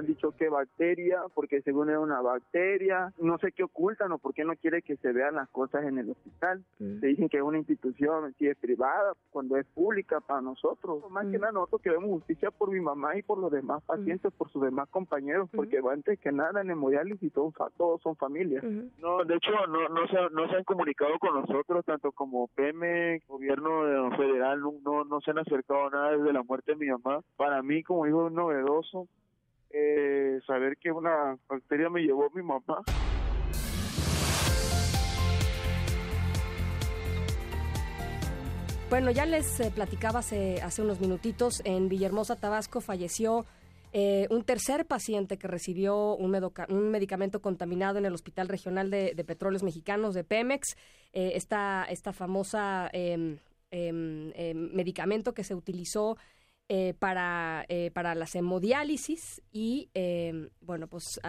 han dicho qué bacteria, porque según es una bacteria, no sé qué ocultan o por qué no quiere que se vean las cosas en el hospital. Se dicen que es una institución, si es privada, cuando es pública para nosotros. Más que nada nosotros queremos justicia por mi mamá y por los demás pacientes, por sus demás compañeros, porque antes que nada en hemodiálisis todos, todos son familias. No, de hecho no, no, se, no se han comunicado con nosotros, tanto como PM, gobierno federal, no, no se han acercado nada desde la muerte de mi mamá. Para mí como hijo novedoso, eh, saber que una bacteria me llevó mi mamá. Bueno, ya les eh, platicaba hace, hace unos minutitos, en Villahermosa, Tabasco, falleció eh, un tercer paciente que recibió un, un, medicamento contaminado en el Hospital Regional de, Petróleos Mexicanos de Pemex. Eh, esta, esta famosa em, em, em, medicamento que se utilizó eh, para, eh, para las hemodiálisis y eh, bueno, pues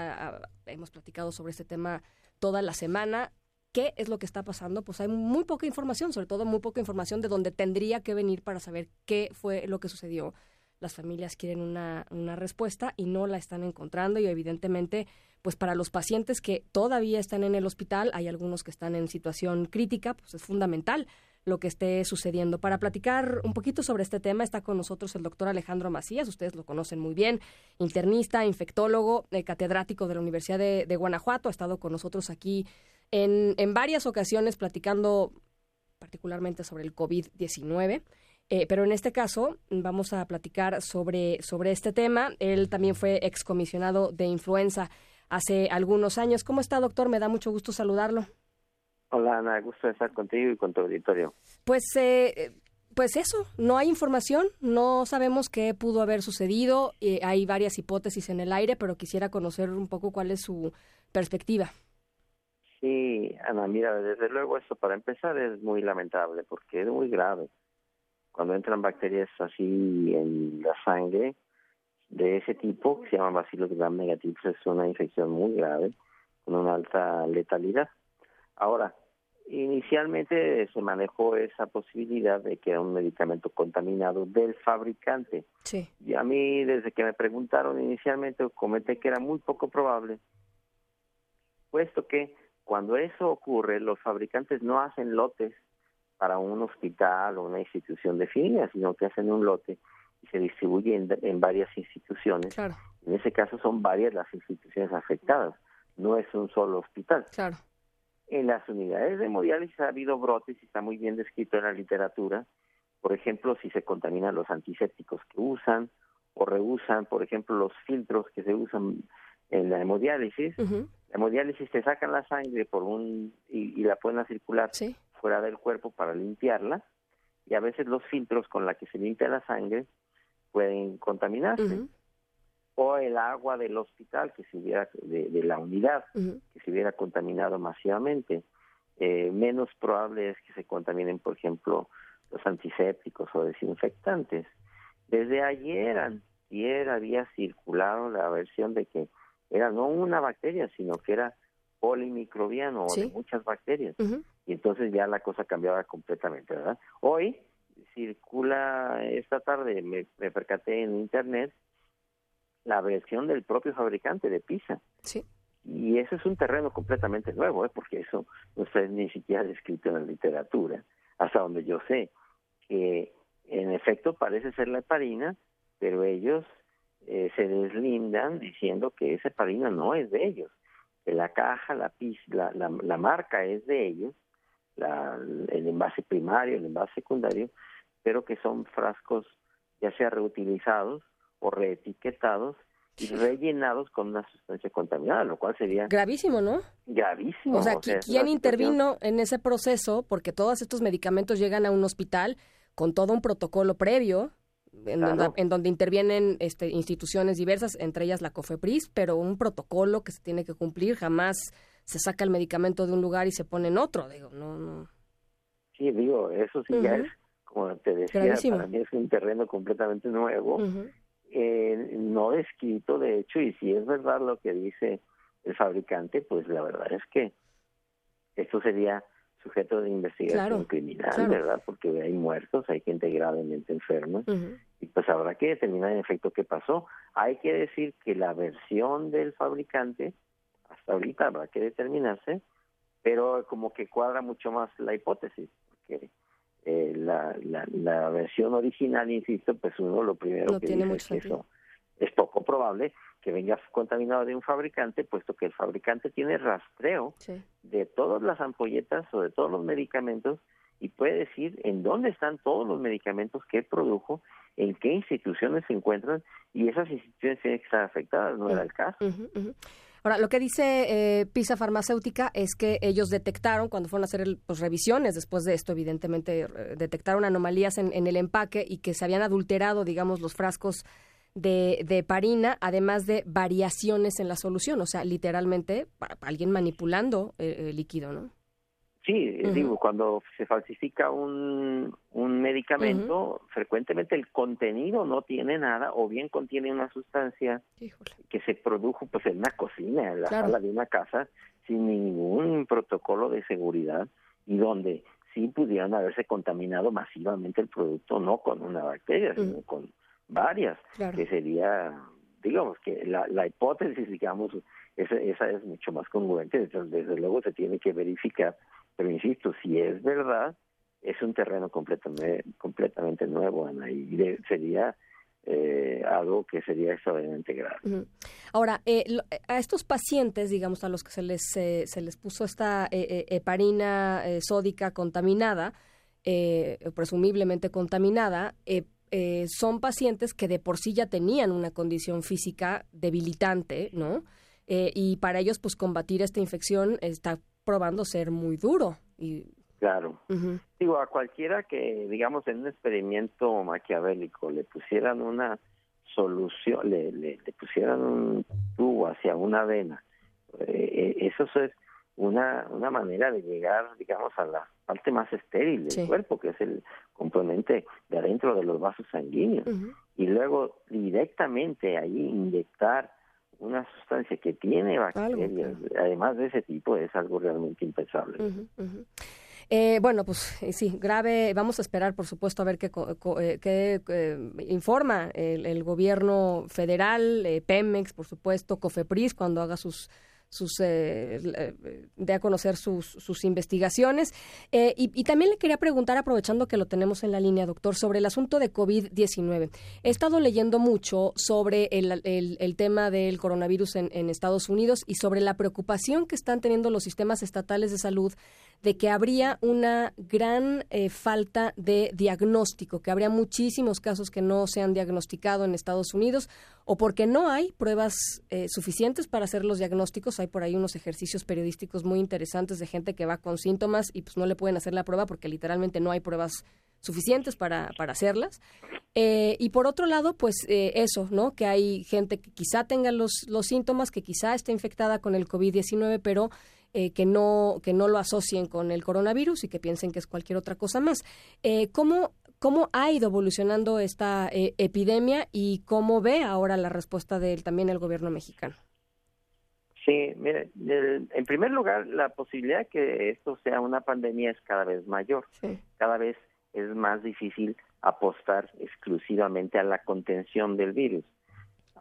hemos platicado sobre este tema toda la semana. ¿Qué es lo que está pasando? Pues hay muy poca información, sobre todo muy poca información de dónde tendría que venir para saber qué fue lo que sucedió. Las familias quieren una, una respuesta y no la están encontrando y evidentemente pues para los pacientes que todavía están en el hospital, hay algunos que están en situación crítica, pues es fundamental lo que esté sucediendo. Para platicar un poquito sobre este tema está con nosotros el doctor Alejandro Macías, ustedes lo conocen muy bien, internista, infectólogo, eh, catedrático de la Universidad de, Guanajuato, ha estado con nosotros aquí en, en varias ocasiones platicando particularmente sobre el COVID-19. Eh, pero en este caso vamos a platicar sobre, sobre este tema. Él también fue excomisionado de influenza hace algunos años. ¿Cómo está, doctor? Me da mucho gusto saludarlo. Hola Ana, gusto estar contigo y con tu auditorio. Pues, eh, pues eso, no hay información, no sabemos qué pudo haber sucedido, eh, hay varias hipótesis en el aire, pero quisiera conocer un poco cuál es su perspectiva. Sí, Ana, mira, desde luego esto para empezar es muy lamentable porque es muy grave. Cuando entran bacterias así en la sangre de ese tipo, que se llama bacillus gram negativos, es una infección muy grave con una alta letalidad. Ahora, Inicialmente se manejó esa posibilidad de que era un medicamento contaminado del fabricante. Sí. Y a mí, desde que me preguntaron inicialmente, comenté que era muy poco probable, puesto que cuando eso ocurre, los fabricantes no hacen lotes para un hospital o una institución definida, sino que hacen un lote y se distribuye en, varias instituciones. Claro. En ese caso son varias las instituciones afectadas, no es un solo hospital. Claro. En las unidades de hemodiálisis ha habido brotes y está muy bien descrito en la literatura. Por ejemplo, si se contaminan los antisépticos que usan o reusan, por ejemplo, los filtros que se usan en la hemodiálisis. La hemodiálisis te sacan la sangre por un y, la pueden circular fuera del cuerpo para limpiarla y a veces los filtros con la que se limpia la sangre pueden contaminarse. O el agua del hospital que se hubiera de, la unidad se hubiera contaminado masivamente. Eh, menos probable es que se contaminen por ejemplo los antisépticos o desinfectantes. Desde ayer ayer había circulado la versión de que era no una bacteria sino que era polimicrobiano o de muchas bacterias. Y entonces ya la cosa cambiaba completamente verdad hoy circula esta tarde me percaté en internet la versión del propio fabricante de pizza. Sí. Y eso es un terreno completamente nuevo, ¿eh? porque eso no está ni siquiera descrito en la literatura, hasta donde yo sé que en efecto parece ser la heparina, pero ellos eh, se deslindan diciendo que esa heparina no es de ellos, que la caja, la, la, la, la marca es de ellos, la, el envase primario, el envase secundario, pero que son frascos ya sea reutilizados o reetiquetados y rellenados con una sustancia contaminada, lo cual sería gravísimo, ¿no? Gravísimo. O sea, ¿quién intervino en ese proceso? Porque todos estos medicamentos llegan a un hospital con todo un protocolo previo, en, donde, intervienen este, instituciones diversas, entre ellas la COFEPRIS, pero un protocolo que se tiene que cumplir, jamás se saca el medicamento de un lugar y se pone en otro, digo, no, no. Sí, digo, eso sí ya es, como te decía, para mí es un terreno completamente nuevo eh, no descrito, de hecho, y si es verdad lo que dice el fabricante, pues la verdad es que esto sería sujeto de investigación criminal, ¿verdad? Porque hay muertos, hay gente gravemente enferma y pues habrá que determinar en efecto qué pasó. Hay que decir que la versión del fabricante, hasta ahorita habrá que determinarse, pero como que cuadra mucho más la hipótesis, porque eh, la, la, versión original, insisto, pues uno lo primero que dice es que eso es poco probable que venga contaminado de un fabricante, puesto que el fabricante tiene rastreo de todas las ampolletas o de todos los medicamentos y puede decir en dónde están todos los medicamentos que produjo, en qué instituciones se encuentran y esas instituciones tienen que estar afectadas, no era el caso. Ahora, lo que dice eh, PISA Farmacéutica es que ellos detectaron, cuando fueron a hacer pues, revisiones, después de esto, evidentemente, eh, detectaron anomalías en, en, el empaque y que se habían adulterado, digamos, los frascos de, de parina, además de variaciones en la solución, o sea, literalmente alguien manipulando el, líquido, ¿no? Sí, digo, cuando se falsifica un, un medicamento, frecuentemente el contenido no tiene nada o bien contiene una sustancia que se produjo pues en una cocina, en la sala de una casa, sin ningún protocolo de seguridad y donde sí pudieran haberse contaminado masivamente el producto, no con una bacteria, sino con varias, que sería, digamos, que la, la hipótesis, digamos, esa, esa es mucho más congruente, desde, luego se tiene que verificar, pero insisto, si es verdad, es un terreno completamente, completamente nuevo, Ana, y sería eh, algo que sería extraordinariamente grave. Ahora, eh, a estos pacientes, digamos, a los que se les, eh, se les puso esta heparina sódica contaminada, presumiblemente contaminada, eh, son pacientes que de por sí ya tenían una condición física debilitante, ¿no? Eh, y para ellos, pues combatir esta infección está probando ser muy duro. Y... Claro. Digo, a cualquiera que, digamos, en un experimento maquiavélico le pusieran una solución, le, le, pusieran un tubo hacia una vena, eh, eso es una, una manera de llegar, digamos, a la parte más estéril del cuerpo, que es el componente de adentro de los vasos sanguíneos. Y luego directamente ahí inyectar una sustancia que tiene bacterias, además de ese tipo, es algo realmente impensable. Eh, bueno, pues eh, sí, grave. Vamos a esperar, por supuesto, a ver qué, eh, informa el, el, gobierno federal, Pemex, por supuesto, Cofepris, cuando haga sus sus eh, eh, de a conocer sus, investigaciones. Eh, y, también le quería preguntar, aprovechando que lo tenemos en la línea, doctor, sobre el asunto de COVID-19. He estado leyendo mucho sobre el, tema del coronavirus en Estados Unidos y sobre la preocupación que están teniendo los sistemas estatales de salud de que habría una gran eh, falta de diagnóstico, que habría muchísimos casos que no se han diagnosticado en Estados Unidos o porque no hay pruebas eh, suficientes para hacer los diagnósticos. Hay por ahí unos ejercicios periodísticos muy interesantes de gente que va con síntomas y pues no le pueden hacer la prueba porque literalmente no hay pruebas suficientes para, para hacerlas. Eh, y por otro lado, pues eso, ¿no? Que hay gente que quizá tenga los, los síntomas, que quizá esté infectada con el COVID-19, pero eh, que, no, que no lo asocien con el coronavirus y que piensen que es cualquier otra cosa más. Eh, ¿cómo, ¿Cómo ha ido evolucionando esta eh, epidemia y cómo ve ahora la respuesta de también el gobierno mexicano? Sí, mire, en primer lugar, la posibilidad de que esto sea una pandemia es cada vez mayor. Cada vez es más difícil apostar exclusivamente a la contención del virus.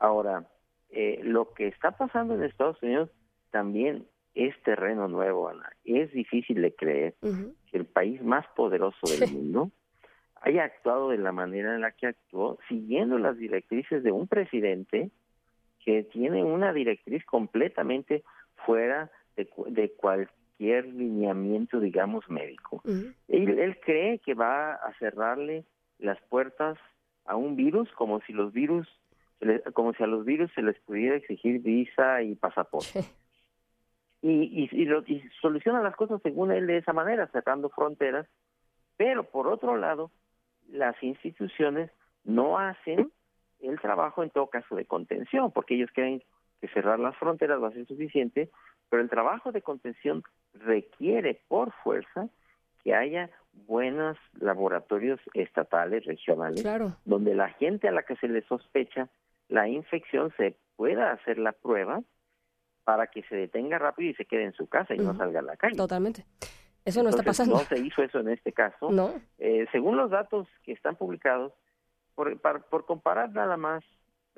Ahora, lo que está pasando en Estados Unidos también es terreno nuevo, Ana. Es difícil de creer que el país más poderoso del mundo haya actuado de la manera en la que actuó, siguiendo las directrices de un presidente que tiene una directriz completamente fuera de, cualquier lineamiento, digamos, médico. él, cree que va a cerrarle las puertas a un virus como si los virus como si a los virus se les pudiera exigir visa y pasaporte y, y, lo, y soluciona las cosas según él de esa manera, cerrando fronteras, pero por otro lado, las instituciones no hacen el trabajo en todo caso de contención, porque ellos creen que cerrar las fronteras va a ser suficiente, pero el trabajo de contención requiere por fuerza que haya buenos laboratorios estatales, regionales, donde la gente a la que se le sospecha la infección se pueda hacer la prueba para que se detenga rápido y se quede en su casa y no salga a la calle. Totalmente. Eso no está pasando. No se hizo eso en este caso. No. Eh, según los datos que están publicados, por, por comparar nada más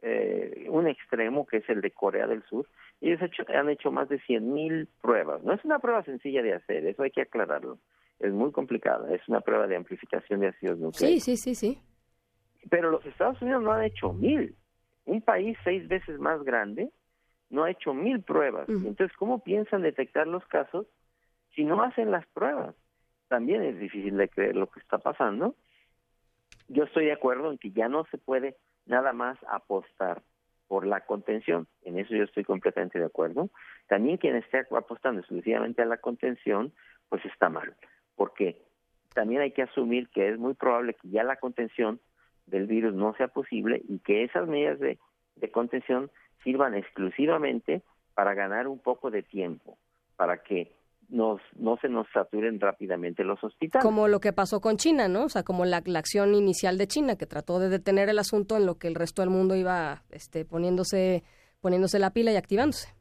eh, un extremo que es el de Corea del Sur. Ellos han hecho más de 100.000 pruebas. No es una prueba sencilla de hacer, eso hay que aclararlo. Es muy complicada, es una prueba de amplificación de ácidos nucleares. Sí, sí, sí, sí. Pero los Estados Unidos no han hecho mil. Un país seis veces más grande no ha hecho mil pruebas. Entonces, ¿cómo piensan detectar los casos si no hacen las pruebas? También es difícil de creer lo que está pasando. Yo estoy de acuerdo en que ya no se puede nada más apostar por la contención. En eso yo estoy completamente de acuerdo. También quien esté apostando exclusivamente a la contención, pues está mal, porque también hay que asumir que es muy probable que ya la contención del virus no sea posible y que esas medidas de, de contención sirvan exclusivamente para ganar un poco de tiempo, para que nos, no se nos saturen rápidamente los hospitales. Como lo que pasó con China, ¿no? O sea, como la, acción inicial de China, que trató de detener el asunto en lo que el resto del mundo iba este, poniéndose, poniéndose la pila y activándose.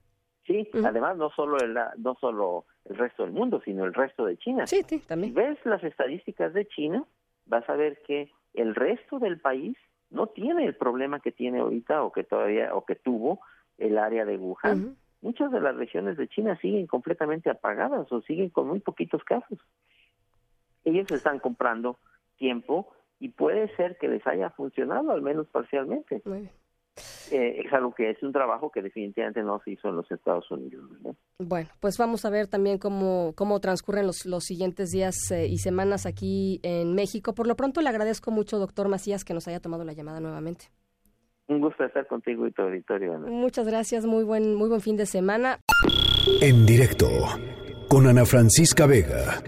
Sí, además no solo, el, no solo el resto del mundo, sino el resto de China. Sí, sí, también. Si ves las estadísticas de China, vas a ver que el resto del país no tiene el problema que tiene ahorita o que todavía o que tuvo el área de Wuhan muchas de las regiones de China siguen completamente apagadas o siguen con muy poquitos casos. Ellos están comprando tiempo y puede ser que les haya funcionado, al menos parcialmente. Eh, es algo que es un trabajo que definitivamente no se hizo en los Estados Unidos. Bueno, pues vamos a ver también cómo, cómo transcurren los, los siguientes días eh, y semanas aquí en México. Por lo pronto le agradezco mucho, doctor Macías, que nos haya tomado la llamada nuevamente. Un gusto estar contigo y tu auditorio. Muchas gracias, muy buen, muy buen fin de semana. En directo con Ana Francisca Vega.